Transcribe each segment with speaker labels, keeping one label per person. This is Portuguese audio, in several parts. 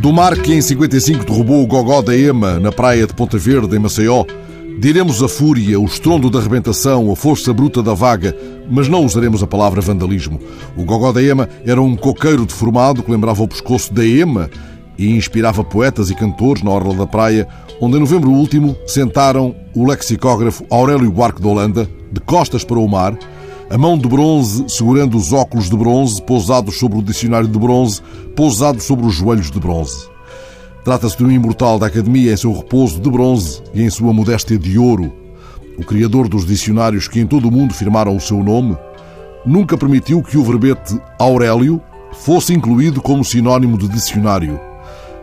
Speaker 1: Do mar que em 55 derrubou o gogó da Ema na praia de Ponta Verde, em Maceió, diremos a fúria, o estrondo da arrebentação, a força bruta da vaga, mas não usaremos a palavra vandalismo. O gogó da Ema era um coqueiro deformado que lembrava o pescoço da Ema e inspirava poetas e cantores na orla da praia, onde em novembro último sentaram o lexicógrafo Aurélio Buarque de Holanda, de costas para o mar, a mão de bronze segurando os óculos de bronze pousados sobre o dicionário de bronze, pousados sobre os joelhos de bronze. Trata-se de um imortal da Academia em seu repouso de bronze e em sua modéstia de ouro. O criador dos dicionários que em todo o mundo firmaram o seu nome nunca permitiu que o verbete Aurélio fosse incluído como sinónimo de dicionário.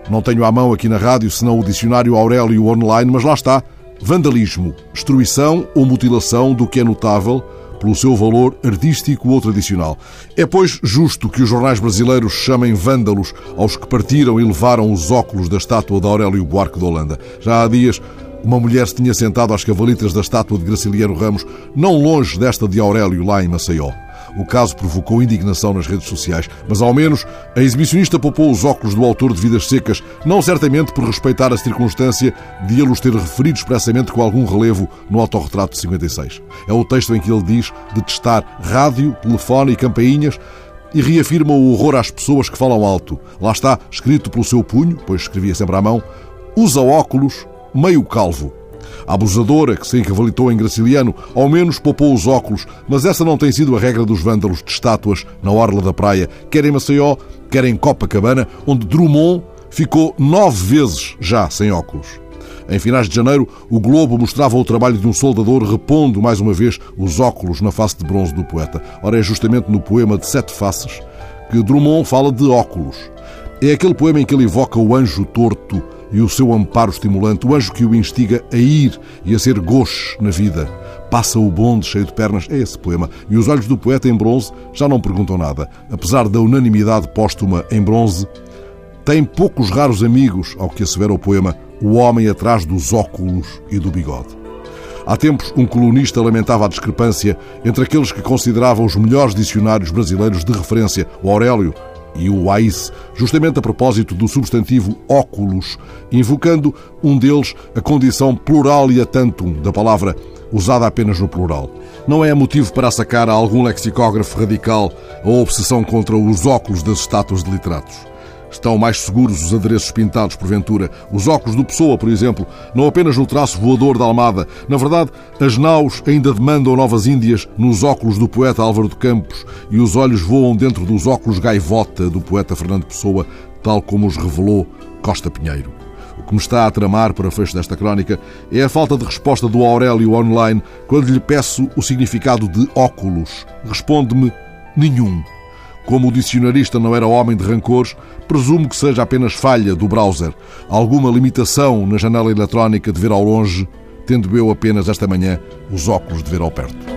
Speaker 1: Não tenho à mão aqui na rádio senão o dicionário Aurélio online, mas lá está. Vandalismo, destruição ou mutilação do que é notável pelo seu valor artístico ou tradicional. É, pois, justo que os jornais brasileiros chamem vândalos aos que partiram e levaram os óculos da estátua de Aurélio Buarque de Holanda. Já há dias, uma mulher se tinha sentado às cavalitas da estátua de Graciliano Ramos, não longe desta de Aurélio, lá em Maceió. O caso provocou indignação nas redes sociais, mas ao menos a exibicionista poupou os óculos do autor de Vidas Secas, não certamente por respeitar a circunstância de ele os ter referido expressamente com algum relevo no autorretrato de 56. É o texto em que ele diz de testar rádio, telefone e campainhas e reafirma o horror às pessoas que falam alto. Lá está, escrito pelo seu punho, pois escrevia sempre à mão, usa óculos meio calvo. A abusadora, que se encavalitou em Graciliano, ao menos poupou os óculos, mas essa não tem sido a regra dos vândalos de estátuas na orla da praia, quer em Maceió, quer em Copacabana, onde Drummond ficou nove vezes já sem óculos. Em finais de janeiro, o Globo mostrava o trabalho de um soldador repondo mais uma vez os óculos na face de bronze do poeta. Ora, é justamente no poema de Sete Faces que Drummond fala de óculos. É aquele poema em que ele evoca o anjo torto e o seu amparo estimulante, o anjo que o instiga a ir e a ser gauche na vida. Passa o bonde cheio de pernas, é esse poema. E os olhos do poeta em bronze já não perguntam nada. Apesar da unanimidade póstuma em bronze, tem poucos raros amigos, ao que assevera o poema, o homem atrás dos óculos e do bigode. Há tempos, um colunista lamentava a discrepância entre aqueles que consideravam os melhores dicionários brasileiros de referência, o Aurélio e o AIS, justamente a propósito do substantivo óculos, invocando um deles a condição plural e a tantum da palavra, usada apenas no plural. Não é motivo para sacar a algum lexicógrafo radical a obsessão contra os óculos das estátuas de literatos. Estão mais seguros os adereços pintados, porventura. Os óculos do Pessoa, por exemplo, não apenas no traço voador da Almada. Na verdade, as naus ainda demandam novas Índias nos óculos do poeta Álvaro de Campos e os olhos voam dentro dos óculos gaivota do poeta Fernando Pessoa, tal como os revelou Costa Pinheiro. O que me está a tramar para fecho desta crónica é a falta de resposta do Aurélio online quando lhe peço o significado de óculos. Responde-me nenhum. Como o dicionarista não era homem de rancores, presumo que seja apenas falha do browser, alguma limitação na janela eletrónica de ver ao longe, tendo eu apenas esta manhã os óculos de ver ao perto.